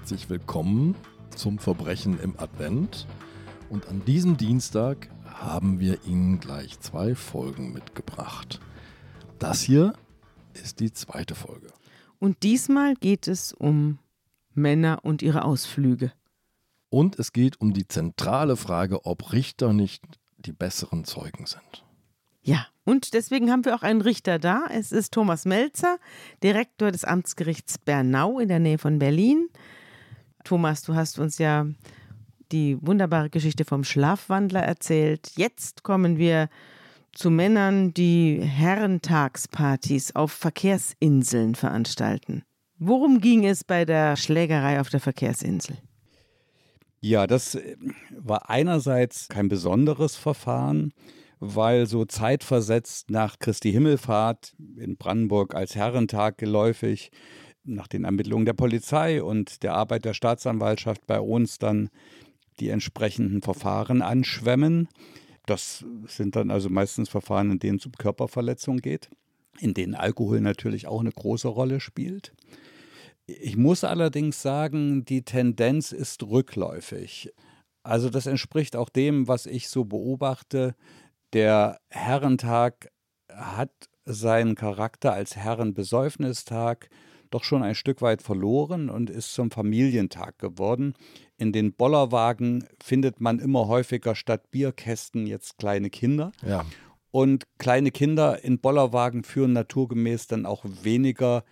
herzlich willkommen zum Verbrechen im Advent. Und an diesem Dienstag haben wir Ihnen gleich zwei Folgen mitgebracht. Das hier ist die zweite Folge. Und diesmal geht es um Männer und ihre Ausflüge. Und es geht um die zentrale Frage, ob Richter nicht die besseren Zeugen sind. Ja, und deswegen haben wir auch einen Richter da. Es ist Thomas Melzer, Direktor des Amtsgerichts Bernau in der Nähe von Berlin. Thomas, du hast uns ja die wunderbare Geschichte vom Schlafwandler erzählt. Jetzt kommen wir zu Männern, die Herrentagspartys auf Verkehrsinseln veranstalten. Worum ging es bei der Schlägerei auf der Verkehrsinsel? Ja, das äh, war einerseits kein besonderes Verfahren, weil so zeitversetzt nach Christi Himmelfahrt in Brandenburg als Herrentag geläufig, nach den Ermittlungen der Polizei und der Arbeit der Staatsanwaltschaft bei uns dann die entsprechenden Verfahren anschwemmen. Das sind dann also meistens Verfahren, in denen es um Körperverletzung geht, in denen Alkohol natürlich auch eine große Rolle spielt. Ich muss allerdings sagen, die Tendenz ist rückläufig. Also das entspricht auch dem, was ich so beobachte. Der Herrentag hat seinen Charakter als Herrenbesäufnistag doch schon ein Stück weit verloren und ist zum Familientag geworden. In den Bollerwagen findet man immer häufiger statt Bierkästen jetzt kleine Kinder. Ja. Und kleine Kinder in Bollerwagen führen naturgemäß dann auch weniger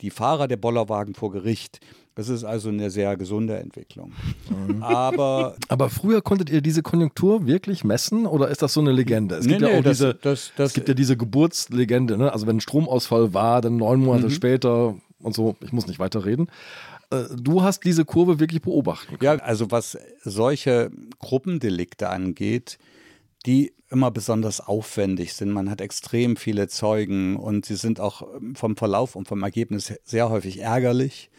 die Fahrer der Bollerwagen vor Gericht. Das ist also eine sehr gesunde Entwicklung. Mhm. Aber, Aber früher konntet ihr diese Konjunktur wirklich messen oder ist das so eine Legende? Es gibt nee, ja auch das, diese, das, das, es gibt ja diese Geburtslegende, ne? Also wenn ein Stromausfall war, dann neun Monate Mhm. später und so, ich muss nicht weiter reden. Äh, Du hast diese Kurve wirklich beobachten können. Ja, also was solche Gruppendelikte angeht, die immer besonders aufwendig sind. Man hat extrem viele Zeugen und sie sind auch vom Verlauf und vom Ergebnis sehr häufig ärgerlich.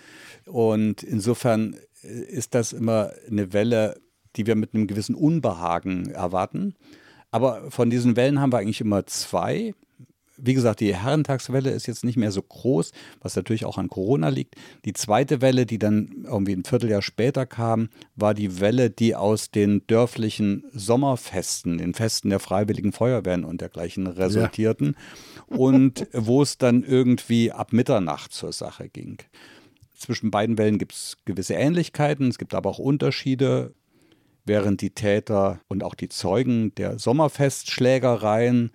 Und insofern ist das immer eine Welle, die wir mit einem gewissen Unbehagen erwarten. Aber von diesen Wellen haben wir eigentlich immer zwei. Wie gesagt, die Herrentagswelle ist jetzt nicht mehr so groß, was natürlich auch an Corona liegt. Die zweite Welle, die dann irgendwie ein Vierteljahr später kam, war die Welle, die aus den dörflichen Sommerfesten, den Festen der Freiwilligen Feuerwehren und dergleichen resultierten. Und wo es dann irgendwie ab Mitternacht zur Sache ging. Zwischen beiden Wellen gibt es gewisse Ähnlichkeiten, es gibt aber auch Unterschiede. Während die Täter und auch die Zeugen der Sommerfestschlägereien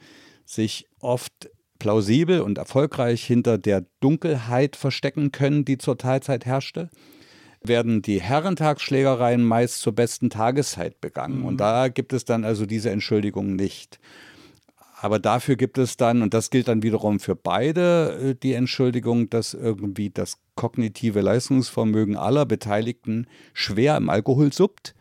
sich oft plausibel und erfolgreich hinter der Dunkelheit verstecken können, die zur Teilzeit herrschte, werden die Herrentagsschlägereien meist zur besten Tageszeit begangen. Und da gibt es dann also diese Entschuldigung nicht. Aber dafür gibt es dann, und das gilt dann wiederum für beide, äh, die Entschuldigung, dass irgendwie das kognitive Leistungsvermögen aller Beteiligten schwer im Alkohol suppt.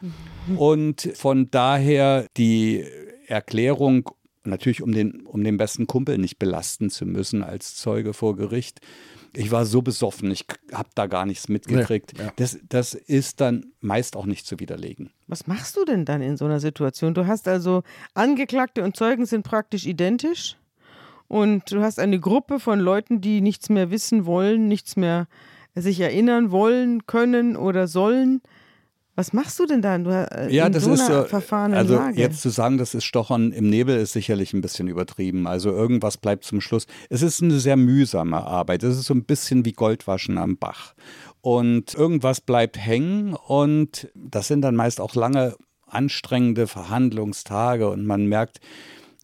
Und von daher die Erklärung, natürlich um den, um den besten Kumpel nicht belasten zu müssen als Zeuge vor Gericht. Ich war so besoffen, ich habe da gar nichts mitgekriegt. Nee, ja. das, das ist dann meist auch nicht zu widerlegen. Was machst du denn dann in so einer Situation? Du hast also Angeklagte und Zeugen sind praktisch identisch und du hast eine Gruppe von Leuten, die nichts mehr wissen wollen, nichts mehr sich erinnern wollen, können oder sollen. Was machst du denn dann du, äh, Ja, das ist so. Also Lage? jetzt zu sagen, das ist Stochern im Nebel, ist sicherlich ein bisschen übertrieben. Also irgendwas bleibt zum Schluss. Es ist eine sehr mühsame Arbeit. Es ist so ein bisschen wie Goldwaschen am Bach. Und irgendwas bleibt hängen und das sind dann meist auch lange anstrengende Verhandlungstage und man merkt,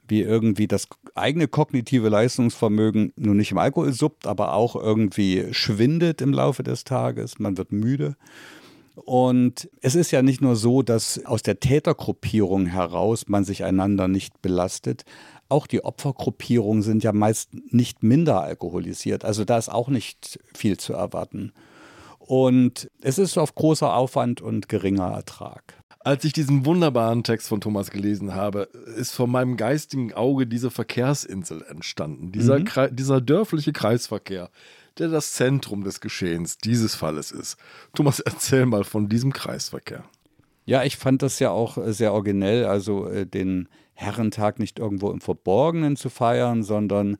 wie irgendwie das eigene kognitive Leistungsvermögen nun nicht im Alkohol suppt, aber auch irgendwie schwindet im Laufe des Tages. Man wird müde. Und es ist ja nicht nur so, dass aus der Tätergruppierung heraus man sich einander nicht belastet. Auch die Opfergruppierungen sind ja meist nicht minder alkoholisiert. Also da ist auch nicht viel zu erwarten. Und es ist auf großer Aufwand und geringer Ertrag. Als ich diesen wunderbaren Text von Thomas gelesen habe, ist vor meinem geistigen Auge diese Verkehrsinsel entstanden. Dieser, Mhm. Krei- dieser dörfliche Kreisverkehr, der das Zentrum des Geschehens dieses Falles ist. Thomas, erzähl mal von diesem Kreisverkehr. Ja, ich fand das ja auch äh, sehr originell, also äh, den Herrentag nicht irgendwo im Verborgenen zu feiern, sondern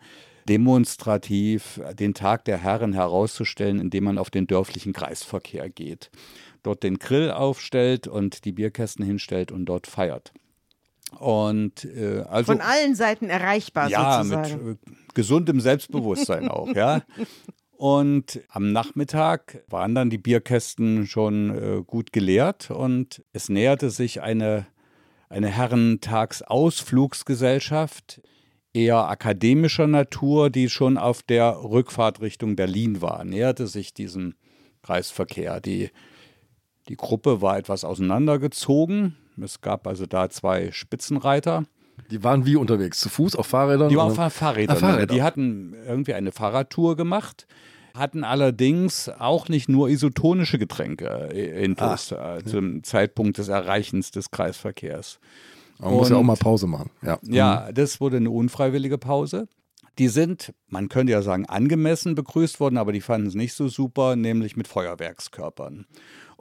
demonstrativ den Tag der Herren herauszustellen, indem man auf den dörflichen Kreisverkehr geht, dort den Grill aufstellt und die Bierkästen hinstellt und dort feiert. Und äh, also von allen Seiten erreichbar ja, sozusagen. mit äh, gesundem Selbstbewusstsein auch, ja. Und am Nachmittag waren dann die Bierkästen schon äh, gut geleert und es näherte sich eine, eine Herrentagsausflugsgesellschaft eher akademischer Natur, die schon auf der Rückfahrt Richtung Berlin war, näherte sich diesem Kreisverkehr. Die, die Gruppe war etwas auseinandergezogen. Es gab also da zwei Spitzenreiter. Die waren wie unterwegs? Zu Fuß, auf Fahrrädern? Die waren auf Fahrrädern. Ah, Fahrräder. Die hatten irgendwie eine Fahrradtour gemacht, hatten allerdings auch nicht nur isotonische Getränke intus Ah, äh, zum Zeitpunkt des Erreichens des Kreisverkehrs. Man muss ja auch Und- mal Pause machen. Ja. Ja, das wurde eine unfreiwillige Pause. Die sind, man könnte ja sagen, angemessen begrüßt worden, aber die fanden es nicht so super, nämlich mit Feuerwerkskörpern.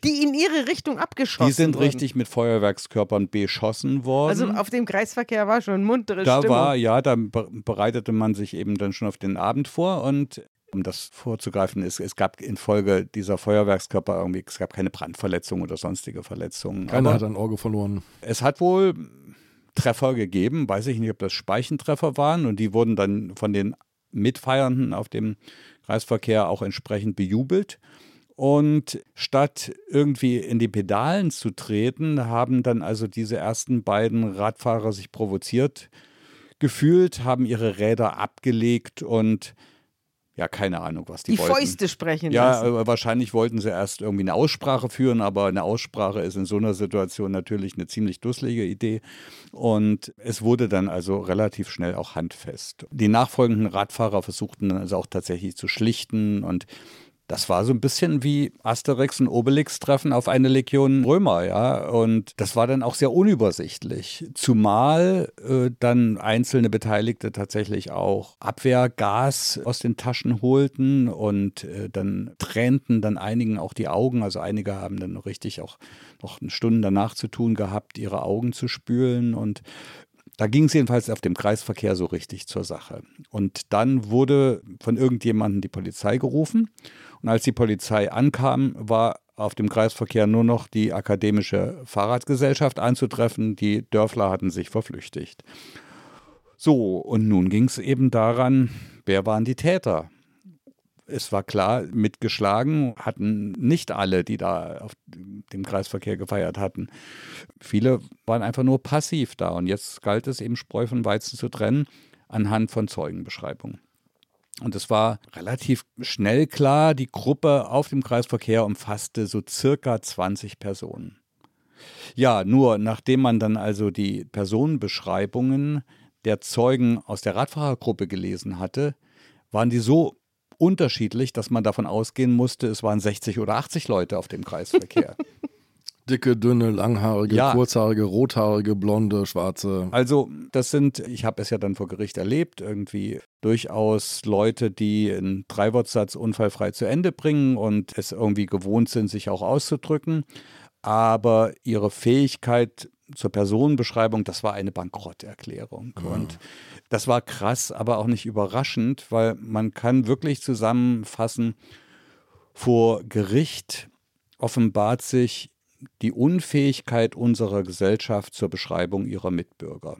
Die in ihre Richtung abgeschossen Die sind wurden. richtig mit Feuerwerkskörpern beschossen worden. Also auf dem Kreisverkehr war schon muntere da Stimmung. war, ja, da be- bereitete man sich eben dann schon auf den Abend vor und um das vorzugreifen, es, es gab infolge dieser Feuerwerkskörper irgendwie, es gab keine Brandverletzungen oder sonstige Verletzungen. Keiner Aber hat ein Auge verloren. es hat wohl Treffer gegeben, weiß ich nicht, ob das Speichentreffer waren und die wurden dann von den Mitfeiernden auf dem Kreisverkehr auch entsprechend bejubelt. Und statt irgendwie in die Pedalen zu treten, haben dann also diese ersten beiden Radfahrer sich provoziert gefühlt, haben ihre Räder abgelegt und ja, keine Ahnung, was die, die wollten. Fäuste sprechen Ja, lassen. äh, wahrscheinlich wollten sie erst irgendwie eine Aussprache führen, aber eine Aussprache ist in so einer Situation natürlich eine ziemlich dusselige Idee. Und es wurde dann also relativ schnell auch handfest. Die nachfolgenden Radfahrer versuchten dann also auch tatsächlich zu schlichten und das war so ein bisschen wie Asterix und Obelix treffen auf eine Legion Römer, ja. Und das war dann auch sehr unübersichtlich. Zumal äh, dann einzelne Beteiligte tatsächlich auch Abwehrgas aus den Taschen holten und äh, dann tränten dann einigen auch die Augen. Also einige haben dann richtig auch noch Stunden danach zu tun gehabt, ihre Augen zu spülen und da ging es jedenfalls auf dem Kreisverkehr so richtig zur Sache. Und dann wurde von irgendjemandem die Polizei gerufen. Und als die Polizei ankam, war auf dem Kreisverkehr nur noch die akademische Fahrradgesellschaft anzutreffen. Die Dörfler hatten sich verflüchtigt. So, und nun ging es eben daran, wer waren die Täter? Es war klar, mitgeschlagen hatten nicht alle, die da auf dem Kreisverkehr gefeiert hatten. Viele waren einfach nur passiv da. Und jetzt galt es eben, Spreu von Weizen zu trennen anhand von Zeugenbeschreibungen. Und es war relativ schnell klar, die Gruppe auf dem Kreisverkehr umfasste so circa 20 Personen. Ja, nur nachdem man dann also die Personenbeschreibungen der Zeugen aus der Radfahrergruppe gelesen hatte, waren die so unterschiedlich, dass man davon ausgehen musste, es waren 60 oder 80 Leute auf dem Kreisverkehr. Dicke, dünne, langhaarige, Ja. kurzhaarige, rothaarige, blonde, schwarze. Also das sind, ich habe es ja dann vor Gericht erlebt, irgendwie durchaus Leute, die einen Dreiwortsatz unfallfrei zu Ende bringen und es irgendwie gewohnt sind, sich auch auszudrücken. Aber ihre Fähigkeit zur Personenbeschreibung, das war eine Bankrotterklärung. Und das war krass, aber auch nicht überraschend, weil man kann wirklich zusammenfassen, vor Gericht offenbart sich die Unfähigkeit unserer Gesellschaft zur Beschreibung ihrer Mitbürger.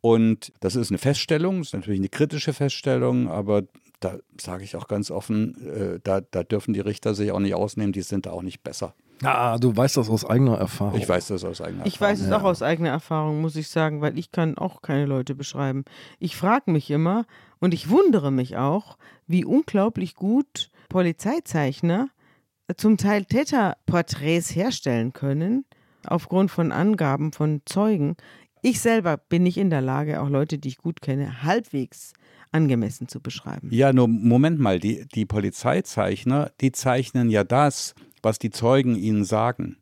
Und das ist eine Feststellung, ist natürlich eine kritische Feststellung, aber da sage ich auch ganz offen, äh, da, da dürfen die Richter sich auch nicht ausnehmen, die sind da auch nicht besser. Ah, du weißt das aus eigener Erfahrung. Ich weiß das aus eigener Ich Erfahrung. weiß es auch aus eigener Erfahrung, muss ich sagen, weil ich kann auch keine Leute beschreiben. Ich frage mich immer und ich wundere mich auch, wie unglaublich gut Polizeizeichner zum Teil Täterporträts herstellen können, aufgrund von Angaben von Zeugen. Ich selber bin nicht in der Lage, auch Leute, die ich gut kenne, halbwegs angemessen zu beschreiben. Ja, nur Moment mal, die, die Polizeizeichner, die zeichnen ja das, was die Zeugen ihnen sagen.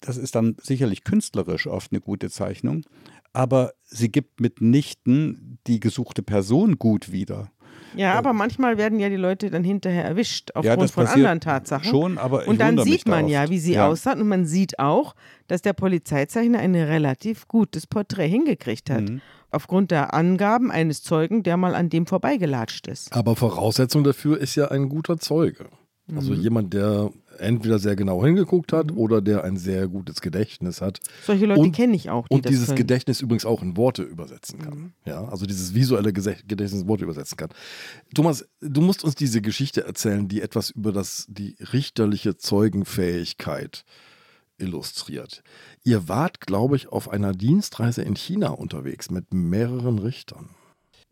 Das ist dann sicherlich künstlerisch oft eine gute Zeichnung, aber sie gibt mitnichten die gesuchte Person gut wieder. Ja, aber manchmal werden ja die Leute dann hinterher erwischt aufgrund Ja, das von passiert anderen Tatsachen. schon, aber ich und dann sieht man da ja, wie sie Ja. aussahen und man sieht auch, dass der Polizeizeichner ein relativ gutes Porträt hingekriegt hat. Mhm. Aufgrund der Angaben eines Zeugen, der mal an dem vorbeigelatscht ist. Aber Voraussetzung dafür ist ja ein guter Zeuge. Also Mhm. jemand, der entweder sehr genau hingeguckt hat oder der ein sehr gutes Gedächtnis hat. Solche Leute Und- kenne ich auch. Die Und dieses können. Gedächtnis übrigens auch in Worte übersetzen kann. Mhm. Ja, also dieses visuelle Gedächtnis in Worte übersetzen kann. Thomas, du musst uns diese Geschichte erzählen, die etwas über das, die richterliche Zeugenfähigkeit illustriert. Ihr wart, glaube ich, auf einer Dienstreise in China unterwegs mit mehreren Richtern.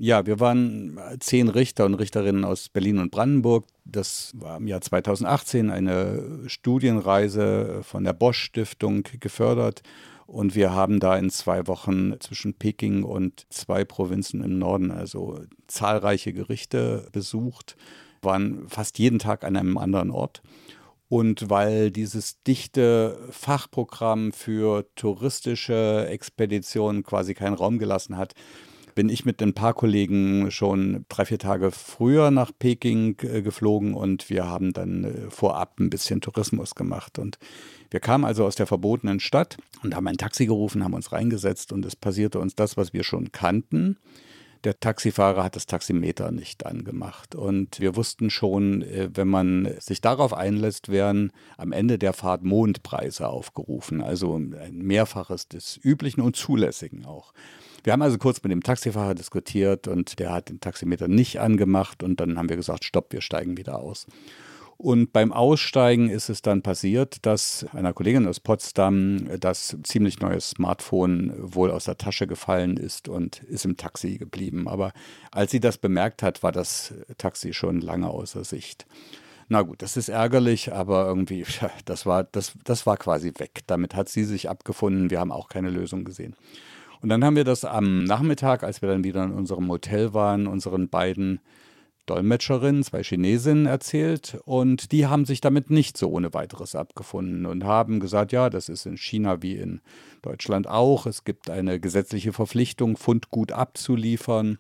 Ja, wir waren zehn Richter und Richterinnen aus Berlin und Brandenburg. Das war im Jahr 2018 eine Studienreise von der Bosch Stiftung gefördert. Und wir haben da in zwei Wochen zwischen Peking und zwei Provinzen im Norden also zahlreiche Gerichte besucht, waren fast jeden Tag an einem anderen Ort. Und weil dieses dichte Fachprogramm für touristische Expeditionen quasi keinen Raum gelassen hat, bin ich mit ein paar Kollegen schon drei, vier Tage früher nach Peking äh, geflogen und wir haben dann äh, vorab ein bisschen Tourismus gemacht. Und wir kamen also aus der verbotenen Stadt und haben ein Taxi gerufen, haben uns reingesetzt und es passierte uns das, was wir schon kannten. Der Taxifahrer hat das Taximeter nicht angemacht. Und wir wussten schon, äh, wenn man sich darauf einlässt, werden am Ende der Fahrt Mondpreise aufgerufen. Also ein Mehrfaches des Üblichen und Zulässigen auch. Wir haben also kurz mit dem Taxifahrer diskutiert und der hat den Taximeter nicht angemacht und dann haben wir gesagt, stopp, wir steigen wieder aus. Und beim Aussteigen ist es dann passiert, dass einer Kollegin aus Potsdam das ziemlich neue Smartphone wohl aus der Tasche gefallen ist und ist im Taxi geblieben. Aber als sie das bemerkt hat, war das Taxi schon lange außer Sicht. Na gut, das ist ärgerlich, aber irgendwie, das war, das, das war quasi weg. Damit hat sie sich abgefunden. Wir haben auch keine Lösung gesehen. Und dann haben wir das am Nachmittag, als wir dann wieder in unserem Hotel waren, unseren beiden Dolmetscherinnen, zwei Chinesinnen erzählt und die haben sich damit nicht so ohne weiteres abgefunden und haben gesagt, ja, das ist in China wie in Deutschland auch. Es gibt eine gesetzliche Verpflichtung, Fundgut abzuliefern.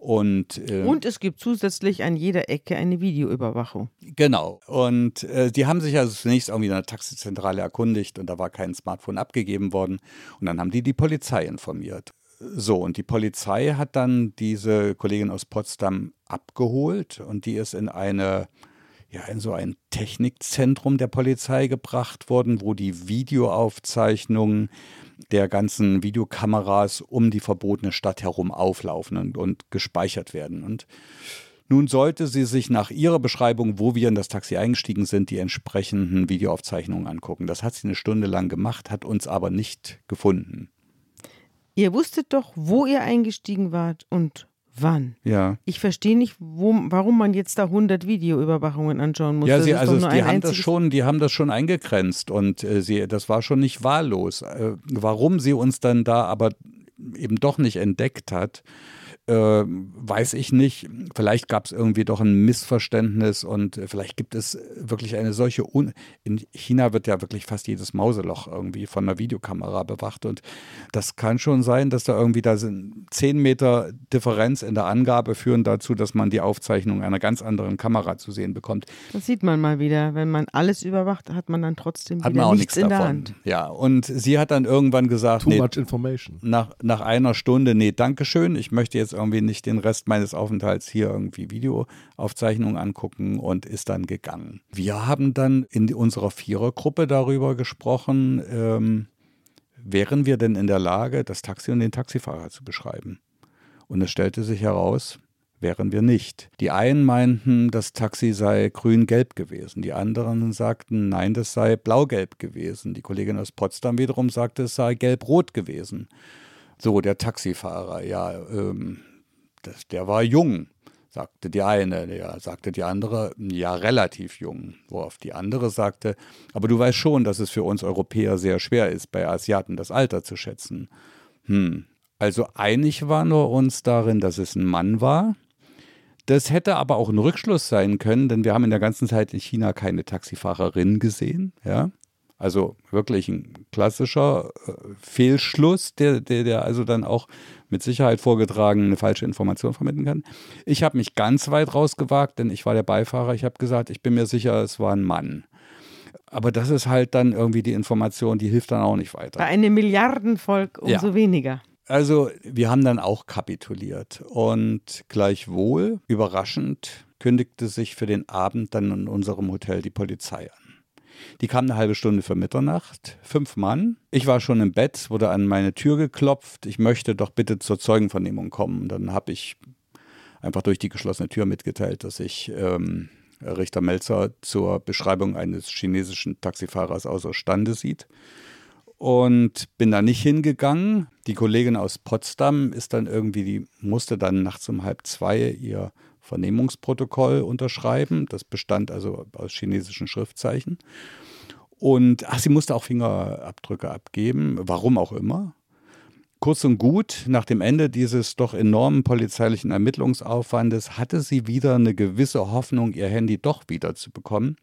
Und, äh, Und es gibt zusätzlich an jeder Ecke eine Videoüberwachung. Genau. Und äh, die haben sich also zunächst irgendwie in der Taxizentrale erkundigt und da war kein Smartphone abgegeben worden. Und dann haben die die Polizei informiert. So, und die Polizei hat dann diese Kollegin aus Potsdam abgeholt und die ist in eine, ja, in so ein Technikzentrum der Polizei gebracht worden, wo die Videoaufzeichnungen der ganzen Videokameras um die verbotene Stadt herum auflaufen und, und gespeichert werden. Und nun sollte sie sich nach ihrer Beschreibung, wo wir in das Taxi eingestiegen sind, die entsprechenden Videoaufzeichnungen angucken. Das hat sie eine Stunde lang gemacht, hat uns aber nicht gefunden. Ihr wusstet doch, wo ihr eingestiegen wart und wann. Ja. Ich verstehe nicht, wo, warum man jetzt da 100 Videoüberwachungen anschauen muss. Ja, sie, also die haben das schon, die haben das schon eingegrenzt und äh, sie, das war schon nicht wahllos. Äh, warum sie uns dann da aber eben doch nicht entdeckt hat, äh, weiß ich nicht. Vielleicht gab es irgendwie doch ein Missverständnis und äh, vielleicht gibt es wirklich eine solche. Un In China wird ja wirklich fast jedes Mauseloch irgendwie von einer Videokamera bewacht und das kann schon sein, dass da irgendwie da sind 10 Meter Differenz in der Angabe führen dazu, dass man die Aufzeichnung einer ganz anderen Kamera zu sehen bekommt. Das sieht man mal wieder. Wenn man alles überwacht, hat man dann trotzdem Hat wieder man auch nichts nichts in davon. der Hand. Ja, und sie hat dann irgendwann gesagt, Too nee, much information. nach, nach einer Stunde, nee, Dankeschön, ich möchte jetzt irgendwie nicht den Rest meines Aufenthalts hier irgendwie Videoaufzeichnungen angucken und ist dann gegangen. Wir haben dann in unserer Vierergruppe darüber gesprochen, ähm, wären wir denn in der Lage, das Taxi und den Taxifahrer zu beschreiben? Und es stellte sich heraus, wären wir nicht. Die einen meinten, das Taxi sei grün-gelb gewesen. Die anderen sagten, nein, das sei blau-gelb gewesen. Die Kollegin aus Potsdam wiederum sagte, es sei gelb-rot gewesen. So, der Taxifahrer, ja, ähm, das, der war jung, sagte die eine. Ja, sagte die andere, ja, relativ jung. Worauf die andere sagte, aber du weißt schon, dass es für uns Europäer sehr schwer ist, bei Asiaten das Alter zu schätzen. Hm. Also einig waren wir uns darin, dass es ein Mann war. Das hätte aber auch ein Rückschluss sein können, denn wir haben in der ganzen Zeit in China keine Taxifahrerin gesehen. Ja? Also wirklich ein klassischer äh, Fehlschluss, der, der, der also dann auch mit Sicherheit vorgetragen eine falsche Information vermitteln kann. Ich habe mich ganz weit rausgewagt, denn ich war der Beifahrer. Ich habe gesagt, ich bin mir sicher, es war ein Mann. Aber das ist halt dann irgendwie die Information, die hilft dann auch nicht weiter. Bei einem Milliardenvolk umso ja. weniger. Also wir haben dann auch kapituliert und gleichwohl, überraschend, kündigte sich für den Abend dann in unserem Hotel die Polizei an. Die kam eine halbe Stunde vor Mitternacht, fünf Mann. Ich war schon im Bett, wurde an meine Tür geklopft. Ich möchte doch bitte zur Zeugenvernehmung kommen. Dann habe ich einfach durch die geschlossene Tür mitgeteilt, dass ich ähm, Richter Melzer zur Beschreibung eines chinesischen Taxifahrers außerstande sieht. Und bin da nicht hingegangen. Die Kollegin aus Potsdam ist dann irgendwie, die musste dann nachts um halb zwei ihr Vernehmungsprotokoll unterschreiben. Das bestand also aus chinesischen Schriftzeichen. Und ach, sie musste auch Fingerabdrücke abgeben, warum auch immer. Kurz und gut, nach dem Ende dieses doch enormen polizeilichen Ermittlungsaufwandes hatte sie wieder eine gewisse Hoffnung, ihr Handy doch wieder zu bekommen.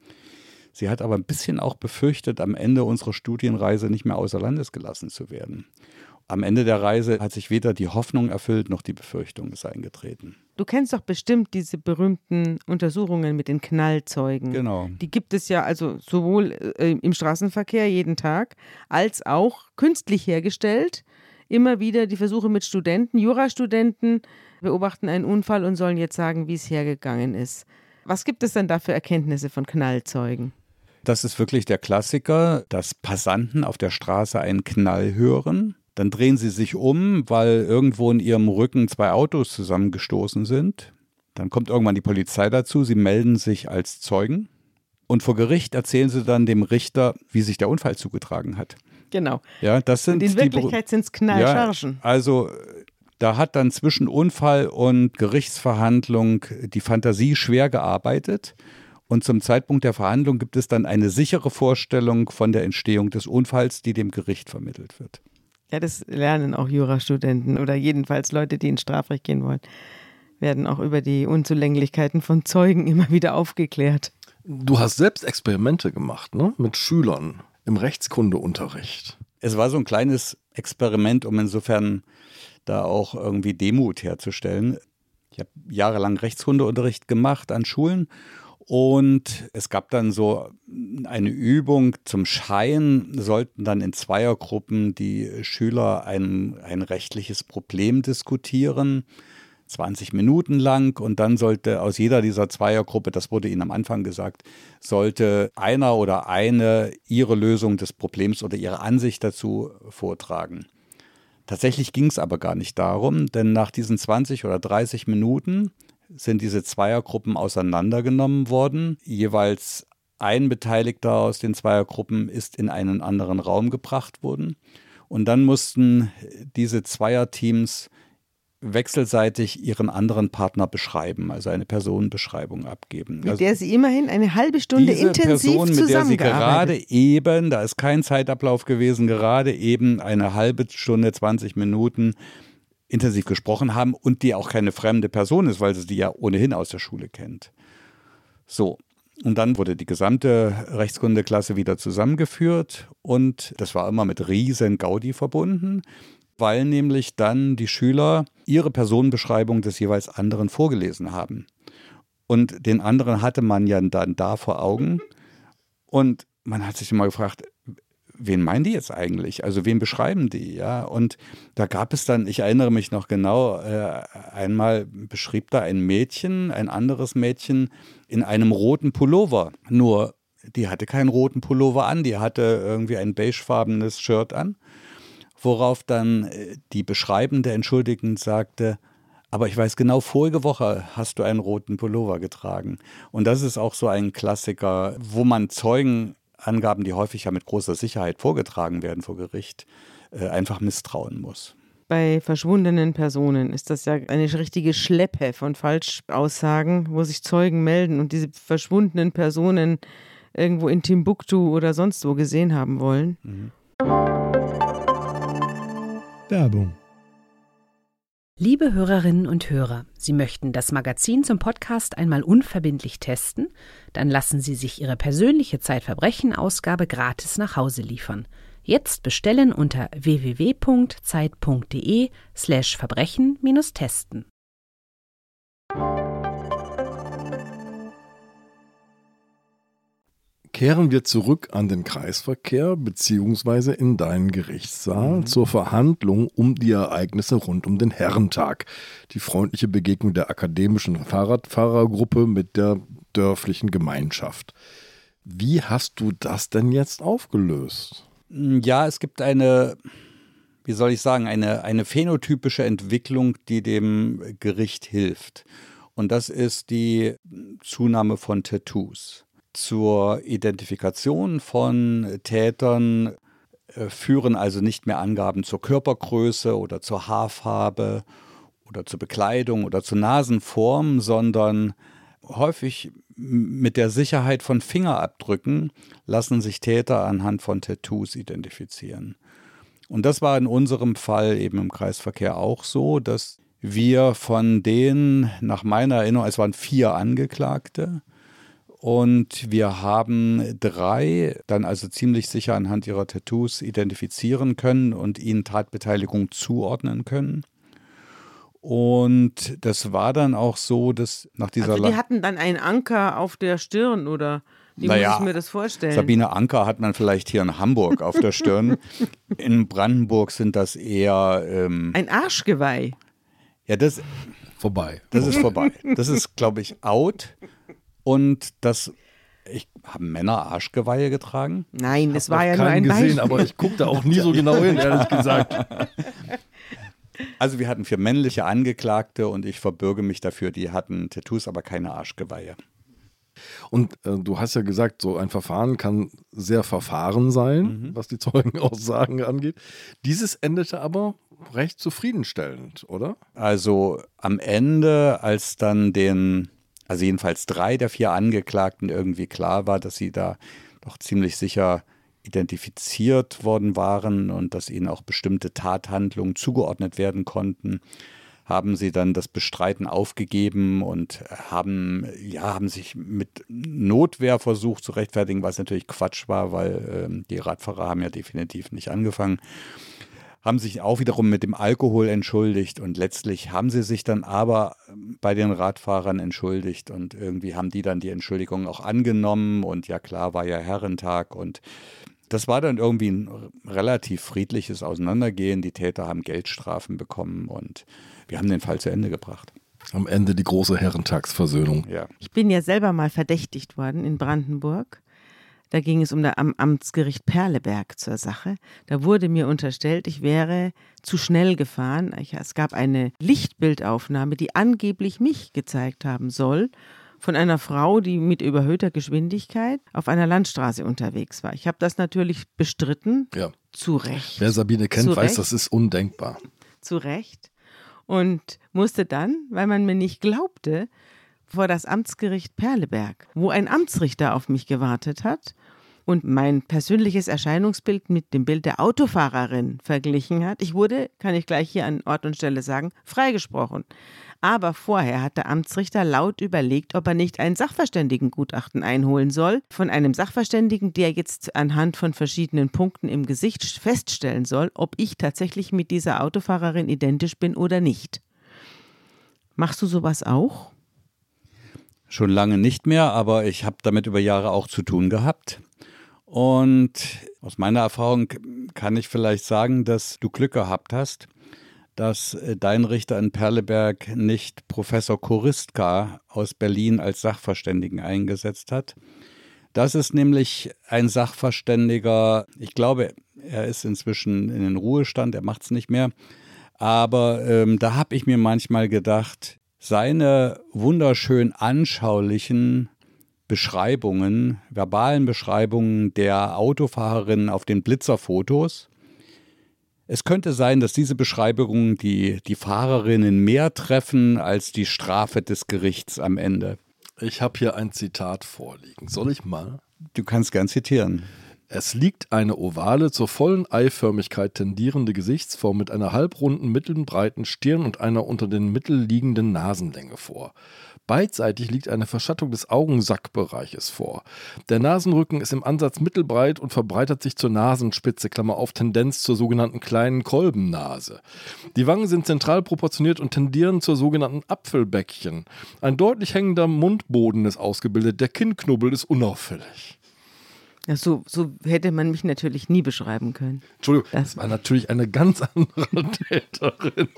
Sie hat aber ein bisschen auch befürchtet, am Ende unserer Studienreise nicht mehr außer Landes gelassen zu werden. Am Ende der Reise hat sich weder die Hoffnung erfüllt noch die Befürchtung ist eingetreten. Du kennst doch bestimmt diese berühmten Untersuchungen mit den Knallzeugen. Genau. Die gibt es ja also sowohl äh, im Straßenverkehr jeden Tag als auch künstlich hergestellt immer wieder die Versuche mit Studenten, Jurastudenten beobachten einen Unfall und sollen jetzt sagen, wie es hergegangen ist. Was gibt es denn da für Erkenntnisse von Knallzeugen? Das ist wirklich der Klassiker, dass Passanten auf der Straße einen Knall hören. Dann drehen sie sich um, weil irgendwo in ihrem Rücken zwei Autos zusammengestoßen sind. Dann kommt irgendwann die Polizei dazu, sie melden sich als Zeugen. Und vor Gericht erzählen sie dann dem Richter, wie sich der Unfall zugetragen hat. Genau. Ja, das sind und in Wirklichkeit sind es Knallchargen. Ja, also da hat dann zwischen Unfall und Gerichtsverhandlung die Fantasie schwer gearbeitet. Und zum Zeitpunkt der Verhandlung gibt es dann eine sichere Vorstellung von der Entstehung des Unfalls, die dem Gericht vermittelt wird. Ja, das lernen auch Jurastudenten oder jedenfalls Leute, die ins Strafrecht gehen wollen, werden auch über die Unzulänglichkeiten von Zeugen immer wieder aufgeklärt. Du hast selbst Experimente gemacht, ne? Mit Schülern im Rechtskundeunterricht. Es war so ein kleines Experiment, um insofern da auch irgendwie Demut herzustellen. Ich habe jahrelang Rechtskundeunterricht gemacht an Schulen und es gab dann so eine Übung zum Schein, sollten dann in Zweiergruppen die Schüler ein, ein rechtliches Problem diskutieren. 20 Minuten lang und dann sollte aus jeder dieser Zweiergruppe, das wurde Ihnen am Anfang gesagt, sollte einer oder eine ihre Lösung des Problems oder ihre Ansicht dazu vortragen. Tatsächlich ging es aber gar nicht darum, denn nach diesen 20 oder 30 Minuten sind diese Zweiergruppen auseinandergenommen worden. Jeweils ein Beteiligter aus den Zweiergruppen ist in einen anderen Raum gebracht worden. Und dann mussten diese Zweierteams wechselseitig ihren anderen Partner beschreiben, also eine Personenbeschreibung abgeben. Mit also der sie immerhin eine halbe Stunde diese intensiv Person, mit der sie gerade eben, da ist kein Zeitablauf gewesen, gerade eben eine halbe Stunde, 20 Minuten intensiv gesprochen haben und die auch keine fremde Person ist, weil sie die ja ohnehin aus der Schule kennt. So, und dann wurde die gesamte Rechtskundeklasse wieder zusammengeführt und das war immer mit riesen Gaudi verbunden weil nämlich dann die Schüler ihre Personenbeschreibung des jeweils anderen vorgelesen haben. Und den anderen hatte man ja dann da vor Augen. Und man hat sich immer gefragt, wen meinen die jetzt eigentlich? Also wen beschreiben die? Ja, und da gab es dann, ich erinnere mich noch genau, äh, einmal beschrieb da ein Mädchen, ein anderes Mädchen in einem roten Pullover. Nur die hatte keinen roten Pullover an, die hatte irgendwie ein beigefarbenes Shirt an worauf dann äh, die Beschreibende entschuldigend sagte, aber ich weiß genau, vorige Woche hast du einen roten Pullover getragen. Und das ist auch so ein Klassiker, wo man Zeugenangaben, die häufig ja mit großer Sicherheit vorgetragen werden vor Gericht, äh, einfach misstrauen muss. Bei verschwundenen Personen ist das ja eine richtige Schleppe von Falschaussagen, wo sich Zeugen melden und diese verschwundenen Personen irgendwo in Timbuktu oder sonst wo gesehen haben wollen. Mhm. Werbung. Liebe Hörerinnen und Hörer, Sie möchten das Magazin zum Podcast einmal unverbindlich testen? Dann lassen Sie sich Ihre persönliche Zeitverbrechen-Ausgabe gratis nach Hause liefern. Jetzt bestellen unter www.zeit.de Kehren wir zurück an den Kreisverkehr bzw. in deinen Gerichtssaal mhm. zur Verhandlung um die Ereignisse rund um den Herrentag. Die freundliche Begegnung der akademischen Fahrradfahrergruppe mit der dörflichen Gemeinschaft. Wie hast du das denn jetzt aufgelöst? Ja, es gibt eine, wie soll ich sagen, eine, eine phänotypische Entwicklung, die dem Gericht hilft. Und das ist die Zunahme von Tattoos. Zur Identifikation von Tätern äh, führen also nicht mehr Angaben zur Körpergröße oder zur Haarfarbe oder zur Bekleidung oder zur Nasenform, sondern häufig mit der Sicherheit von Fingerabdrücken lassen sich Täter anhand von Tattoos identifizieren. Und das war in unserem Fall eben im Kreisverkehr auch so, dass wir von denen, nach meiner Erinnerung, es waren vier Angeklagte, und wir haben drei dann also ziemlich sicher anhand ihrer Tattoos identifizieren können und ihnen Tatbeteiligung zuordnen können. Und das war dann auch so, dass nach dieser. Also die hatten dann einen Anker auf der Stirn oder wie naja, muss ich mir das vorstellen? Sabine Anker hat man vielleicht hier in Hamburg auf der Stirn. in Brandenburg sind das eher. Ähm, Ein Arschgeweih. Ja, das. Vorbei. Das ist vorbei. Das ist, glaube ich, out. Und das ich habe Männer Arschgeweihe getragen? Nein, das war ja nur ein gesehen, Beispiel. aber ich gucke da auch nie so genau hin, ehrlich gesagt. Also wir hatten vier männliche Angeklagte und ich verbürge mich dafür, die hatten Tattoos, aber keine Arschgeweihe. Und äh, du hast ja gesagt, so ein Verfahren kann sehr verfahren sein, mhm. was die Zeugenaussagen angeht. Dieses endete aber recht zufriedenstellend, oder? Also am Ende, als dann den, also jedenfalls drei der vier Angeklagten irgendwie klar war, dass sie da doch ziemlich sicher identifiziert worden waren und dass ihnen auch bestimmte Tathandlungen zugeordnet werden konnten, haben sie dann das Bestreiten aufgegeben und haben, ja, haben sich mit Notwehr versucht zu rechtfertigen, was natürlich Quatsch war, weil äh, die Radfahrer haben ja definitiv nicht angefangen haben sich auch wiederum mit dem Alkohol entschuldigt und letztlich haben sie sich dann aber bei den Radfahrern entschuldigt und irgendwie haben die dann die Entschuldigung auch angenommen und ja klar war ja Herrentag und das war dann irgendwie ein relativ friedliches Auseinandergehen. Die Täter haben Geldstrafen bekommen und wir haben den Fall zu Ende gebracht. Am Ende die große Herrentagsversöhnung. Ja. Ich bin ja selber mal verdächtigt worden in Brandenburg. Da ging es um das Amtsgericht Perleberg zur Sache. Da wurde mir unterstellt, ich wäre zu schnell gefahren. es gab eine Lichtbildaufnahme, die angeblich mich gezeigt haben soll von einer Frau, die mit überhöhter Geschwindigkeit auf einer Landstraße unterwegs war. Ich habe das natürlich bestritten. Ja. Zu Recht. Wer Sabine kennt, weiß, das ist undenkbar. Zu Recht. Und musste dann, weil man mir nicht glaubte, vor das Amtsgericht Perleberg, wo ein Amtsrichter auf mich gewartet hat und mein persönliches Erscheinungsbild mit dem Bild der Autofahrerin verglichen hat. Ich wurde, kann ich gleich hier an Ort und Stelle sagen, freigesprochen. Aber vorher hat der Amtsrichter laut überlegt, ob er nicht ein Sachverständigengutachten einholen soll von einem Sachverständigen, der jetzt anhand von verschiedenen Punkten im Gesicht feststellen soll, ob ich tatsächlich mit dieser Autofahrerin identisch bin oder nicht. Machst du sowas auch? Schon lange nicht mehr, aber ich habe damit über Jahre auch zu tun gehabt. Und aus meiner Erfahrung kann ich vielleicht sagen, dass du Glück gehabt hast, dass äh, dein Richter in Perleberg nicht Professor Koristka aus Berlin als Sachverständigen eingesetzt hat. Das ist nämlich ein Sachverständiger, ich glaube, er ist inzwischen in den Ruhestand, er macht es nicht mehr. Aber ähm, da habe ich mir manchmal gedacht, seine wunderschön anschaulichen Beschreibungen, verbalen Beschreibungen der Autofahrerin auf den Blitzerfotos, es könnte sein, dass diese Beschreibungen die, die Fahrerinnen mehr treffen als die Strafe des Gerichts am Ende. Ich habe hier ein Zitat vorliegen. Soll ich mal? Du kannst gern zitieren. Es liegt eine ovale, zur vollen Eiförmigkeit tendierende Gesichtsform mit einer halbrunden, mittelbreiten Stirn und einer unter den Mittel liegenden Nasenlänge vor. Beidseitig liegt eine Verschattung des Augensackbereiches vor. Der Nasenrücken ist im Ansatz mittelbreit und verbreitert sich zur Nasenspitze, Klammer auf Tendenz zur sogenannten kleinen Kolbennase. Die Wangen sind zentral proportioniert und tendieren zur sogenannten Apfelbäckchen. Ein deutlich hängender Mundboden ist ausgebildet, der Kinnknubbel ist unauffällig. Ja, so, so hätte man mich natürlich nie beschreiben können. Entschuldigung, das, das war natürlich eine ganz andere Täterin.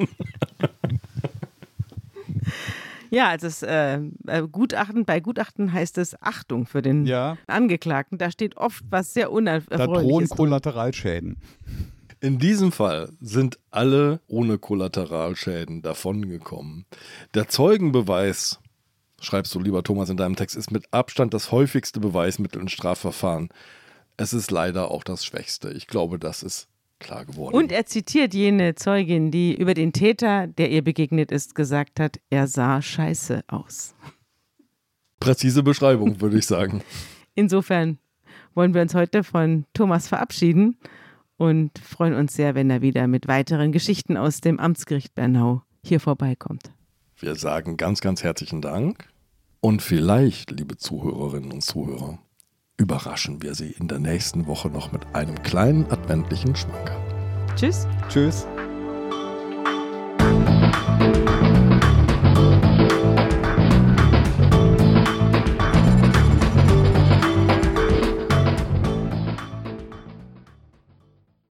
Ja, also das äh, äh, Gutachten, bei Gutachten heißt es Achtung für den ja. Angeklagten. Da steht oft was sehr unerfreuliches. Da drohen Kollateralschäden. In diesem Fall sind alle ohne Kollateralschäden davongekommen. Der Zeugenbeweis schreibst du, lieber Thomas, in deinem Text, ist mit Abstand das häufigste Beweismittel in Strafverfahren. Es ist leider auch das Schwächste. Ich glaube, das ist klar geworden. Und er zitiert jene Zeugin, die über den Täter, der ihr begegnet ist, gesagt hat, er sah scheiße aus. Präzise Beschreibung, würde ich sagen. Insofern wollen wir uns heute von Thomas verabschieden und freuen uns sehr, wenn er wieder mit weiteren Geschichten aus dem Amtsgericht Bernau hier vorbeikommt. Wir sagen ganz, ganz herzlichen Dank. Und vielleicht, liebe Zuhörerinnen und Zuhörer, überraschen wir Sie in der nächsten Woche noch mit einem kleinen adventlichen Schmankerl. Tschüss. Tschüss.